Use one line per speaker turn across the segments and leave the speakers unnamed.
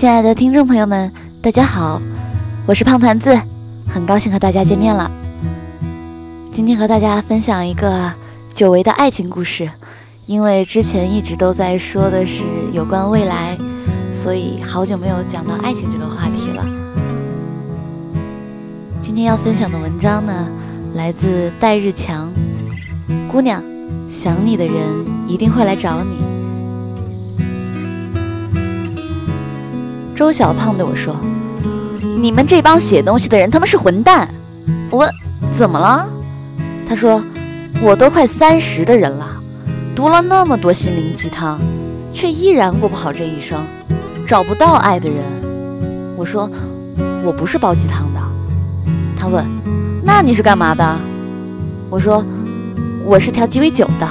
亲爱的听众朋友们，大家好，我是胖团子，很高兴和大家见面了。今天和大家分享一个久违的爱情故事，因为之前一直都在说的是有关未来，所以好久没有讲到爱情这个话题了。今天要分享的文章呢，来自戴日强，姑娘，想你的人一定会来找你。周小胖对我说：“你们这帮写东西的人他妈是混蛋！”我问：“怎么了？”他说：“我都快三十的人了，读了那么多心灵鸡汤，却依然过不好这一生，找不到爱的人。”我说：“我不是煲鸡汤的。”他问：“那你是干嘛的？”我说：“我是调鸡尾酒的。”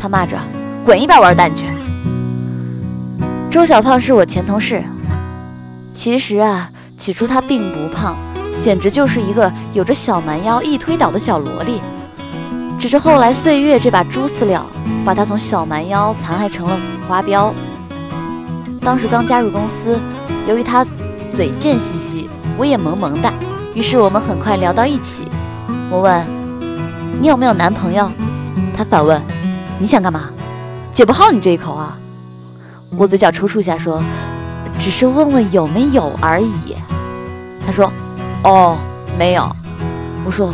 他骂着：“滚一边玩蛋去！”周小胖是我前同事。其实啊，起初他并不胖，简直就是一个有着小蛮腰、易推倒的小萝莉。只是后来岁月这把猪饲料，把他从小蛮腰残害成了五花膘。当时刚加入公司，由于他嘴贱兮兮，我也萌萌的，于是我们很快聊到一起。我问：“你有没有男朋友？”他反问：“你想干嘛？解不好你这一口啊！”我嘴角抽搐一下说。只是问问有没有而已。他说：“哦，没有。”我说：“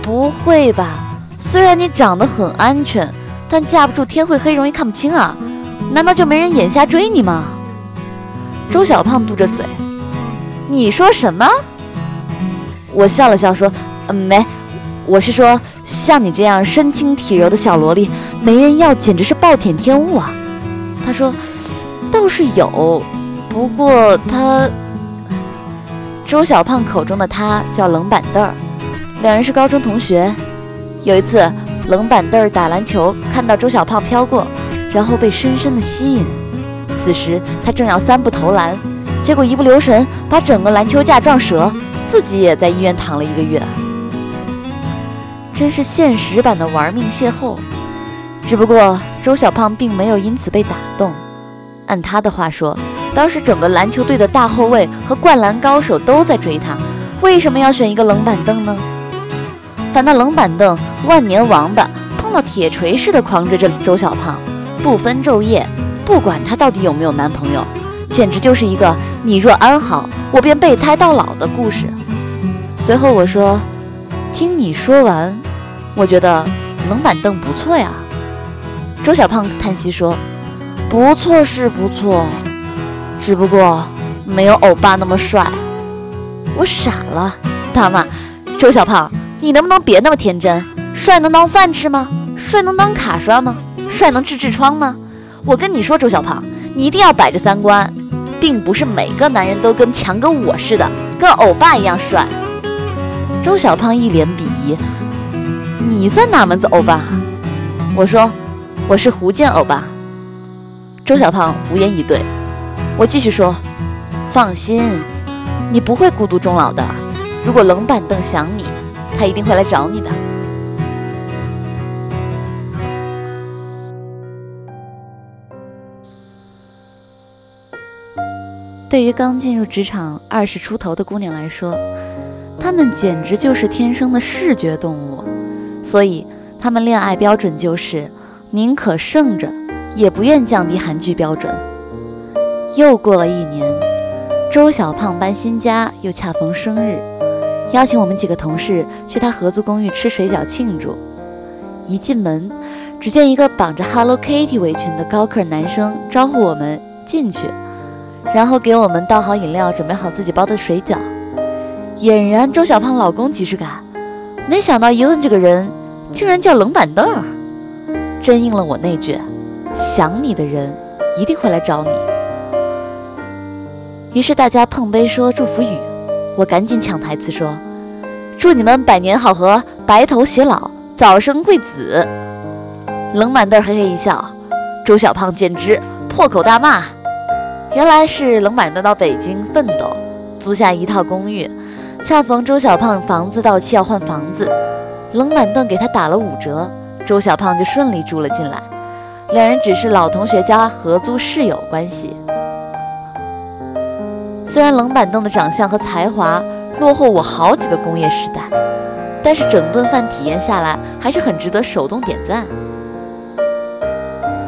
不会吧？虽然你长得很安全，但架不住天会黑，容易看不清啊。难道就没人眼瞎追你吗？”周小胖嘟着嘴：“你说什么？”我笑了笑说：“嗯，没，我是说像你这样身轻体柔的小萝莉，没人要，简直是暴殄天物啊。”他说：“倒是有。”不过他，周小胖口中的他叫冷板凳儿，两人是高中同学。有一次，冷板凳儿打篮球，看到周小胖飘过，然后被深深的吸引。此时他正要三步投篮，结果一不留神把整个篮球架撞折，自己也在医院躺了一个月。真是现实版的玩命邂逅。只不过周小胖并没有因此被打动，按他的话说。当时整个篮球队的大后卫和灌篮高手都在追他，为什么要选一个冷板凳呢？反倒冷板凳万年王八碰到铁锤似的狂追着周小胖，不分昼夜，不管他到底有没有男朋友，简直就是一个你若安好，我便备胎到老的故事。随后我说：“听你说完，我觉得冷板凳不错呀。”周小胖叹息说：“不错是不错。”只不过没有欧巴那么帅，我傻了，大妈，周小胖，你能不能别那么天真？帅能当饭吃吗？帅能当卡刷吗？帅能治痔疮吗？我跟你说，周小胖，你一定要摆着三观，并不是每个男人都跟强哥我似的，跟欧巴一样帅。周小胖一脸鄙夷，你算哪门子欧巴？我说，我是福建欧巴。周小胖无言以对。我继续说，放心，你不会孤独终老的。如果冷板凳想你，他一定会来找你的。对于刚进入职场二十出头的姑娘来说，她们简直就是天生的视觉动物，所以她们恋爱标准就是宁可胜着，也不愿降低韩剧标准。又过了一年，周小胖搬新家，又恰逢生日，邀请我们几个同事去他合租公寓吃水饺庆祝。一进门，只见一个绑着 Hello Kitty 围裙的高个男生招呼我们进去，然后给我们倒好饮料，准备好自己包的水饺。俨然周小胖老公即视感，没想到一问这个人，竟然叫冷板凳，真应了我那句：想你的人一定会来找你。于是大家碰杯说祝福语，我赶紧抢台词说：“祝你们百年好合，白头偕老，早生贵子。”冷板凳嘿嘿一笑，周小胖简直破口大骂。原来是冷板凳到北京奋斗，租下一套公寓，恰逢周小胖房子到期要换房子，冷板凳给他打了五折，周小胖就顺利住了进来。两人只是老同学家合租室友关系。虽然冷板凳的长相和才华落后我好几个工业时代，但是整顿饭体验下来还是很值得手动点赞。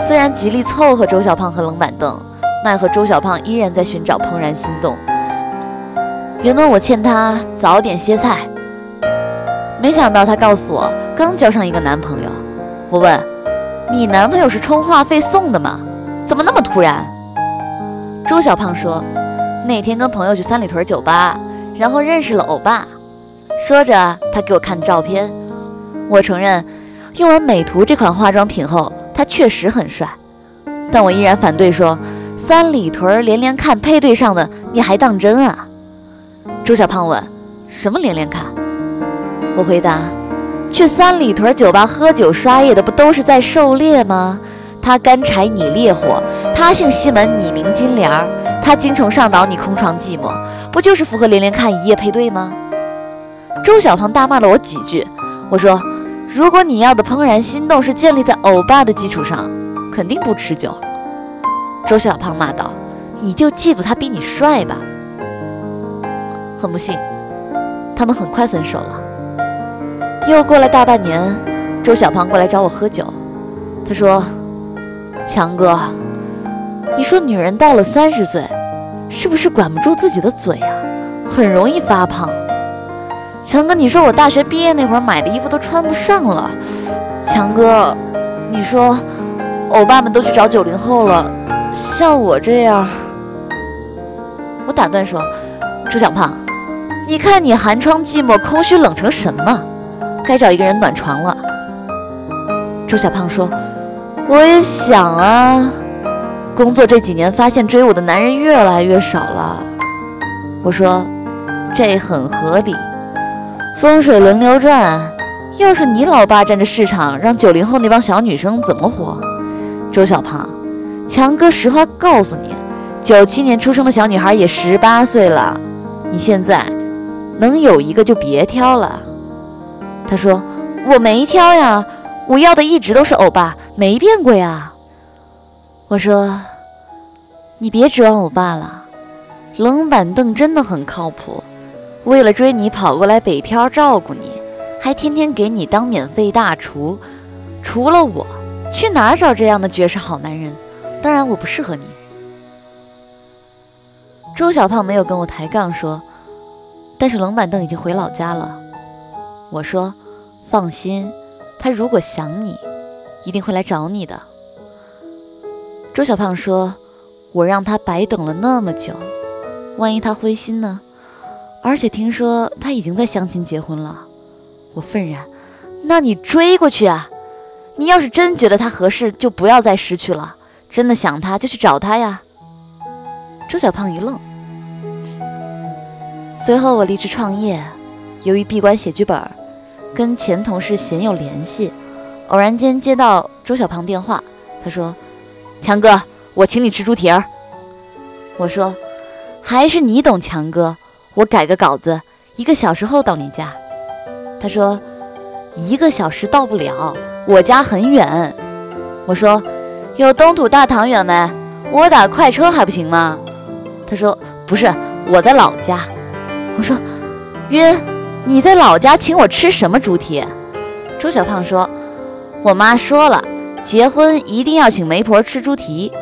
虽然极力凑合周小胖和冷板凳，奈何周小胖依然在寻找怦然心动。原本我欠他早点歇菜，没想到他告诉我刚交上一个男朋友。我问：“你男朋友是充话费送的吗？怎么那么突然？”周小胖说：“那天跟朋友去三里屯酒吧，然后认识了欧巴。”说着，他给我看照片。我承认，用完美图这款化妆品后，他确实很帅。但我依然反对说：“三里屯连连看配对上的，你还当真啊？”周小胖问：“什么连连看？”我回答。去三里屯酒吧喝酒刷夜的不都是在狩猎吗？他干柴你烈火，他姓西门你名金莲儿，他精虫上脑你空床寂寞，不就是符合连连看一夜配对吗？周小胖大骂了我几句，我说：如果你要的怦然心动是建立在欧巴的基础上，肯定不持久。周小胖骂道：你就嫉妒他比你帅吧。很不幸，他们很快分手了。又过了大半年，周小胖过来找我喝酒。他说：“强哥，你说女人到了三十岁，是不是管不住自己的嘴啊？很容易发胖。强哥，你说我大学毕业那会儿买的衣服都穿不上了。强哥，你说欧巴们都去找九零后了，像我这样……”我打断说：“周小胖，你看你寒窗寂寞、空虚冷成什么？”该找一个人暖床了。周小胖说：“我也想啊，工作这几年发现追我的男人越来越少了。”我说：“这很合理，风水轮流转。要是你老爸占着市场，让九零后那帮小女生怎么活？”周小胖，强哥实话告诉你，九七年出生的小女孩也十八岁了，你现在能有一个就别挑了。他说：“我没挑呀，我要的一直都是欧巴，没变过呀。”我说：“你别指望我爸了，冷板凳真的很靠谱，为了追你跑过来北漂照顾你，还天天给你当免费大厨。除了我，去哪找这样的绝世好男人？当然我不适合你。”周小胖没有跟我抬杠说，但是冷板凳已经回老家了。我说：“放心，他如果想你，一定会来找你的。”周小胖说：“我让他白等了那么久，万一他灰心呢？而且听说他已经在相亲结婚了。”我愤然：“那你追过去啊！你要是真觉得他合适，就不要再失去了。真的想他，就去找他呀。”周小胖一愣。随后我离职创业，由于闭关写剧本。跟前同事鲜有联系，偶然间接到周小胖电话，他说：“强哥，我请你吃猪蹄儿。”我说：“还是你懂，强哥，我改个稿子，一个小时后到你家。”他说：“一个小时到不了，我家很远。”我说：“有东土大唐远没？我打快车还不行吗？”他说：“不是，我在老家。”我说：“晕。”你在老家请我吃什么猪蹄？周小胖说：“我妈说了，结婚一定要请媒婆吃猪蹄。”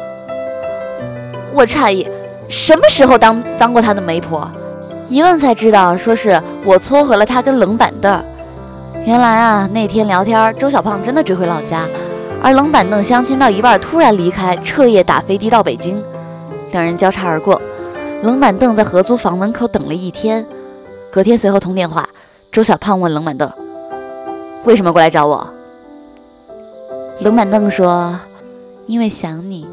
我诧异，什么时候当当过他的媒婆？一问才知道，说是我撮合了他跟冷板凳。原来啊，那天聊天，周小胖真的追回老家，而冷板凳相亲到一半突然离开，彻夜打飞的到北京，两人交叉而过。冷板凳在合租房门口等了一天，隔天随后通电话。周小胖问冷板凳：“为什么过来找我？”冷板凳说：“因为想你，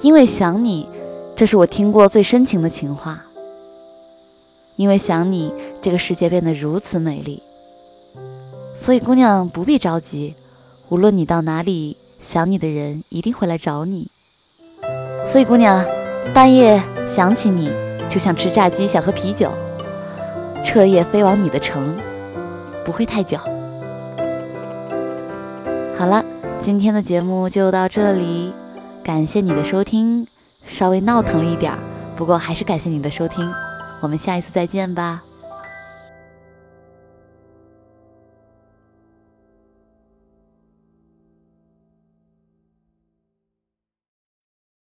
因为想你，这是我听过最深情的情话。因为想你，这个世界变得如此美丽。所以姑娘不必着急，无论你到哪里，想你的人一定会来找你。所以姑娘，半夜想起你，就像吃炸鸡想喝啤酒。”彻夜飞往你的城，不会太久。好了，今天的节目就到这里，感谢你的收听，稍微闹腾了一点儿，不过还是感谢你的收听，我们下一次再见吧。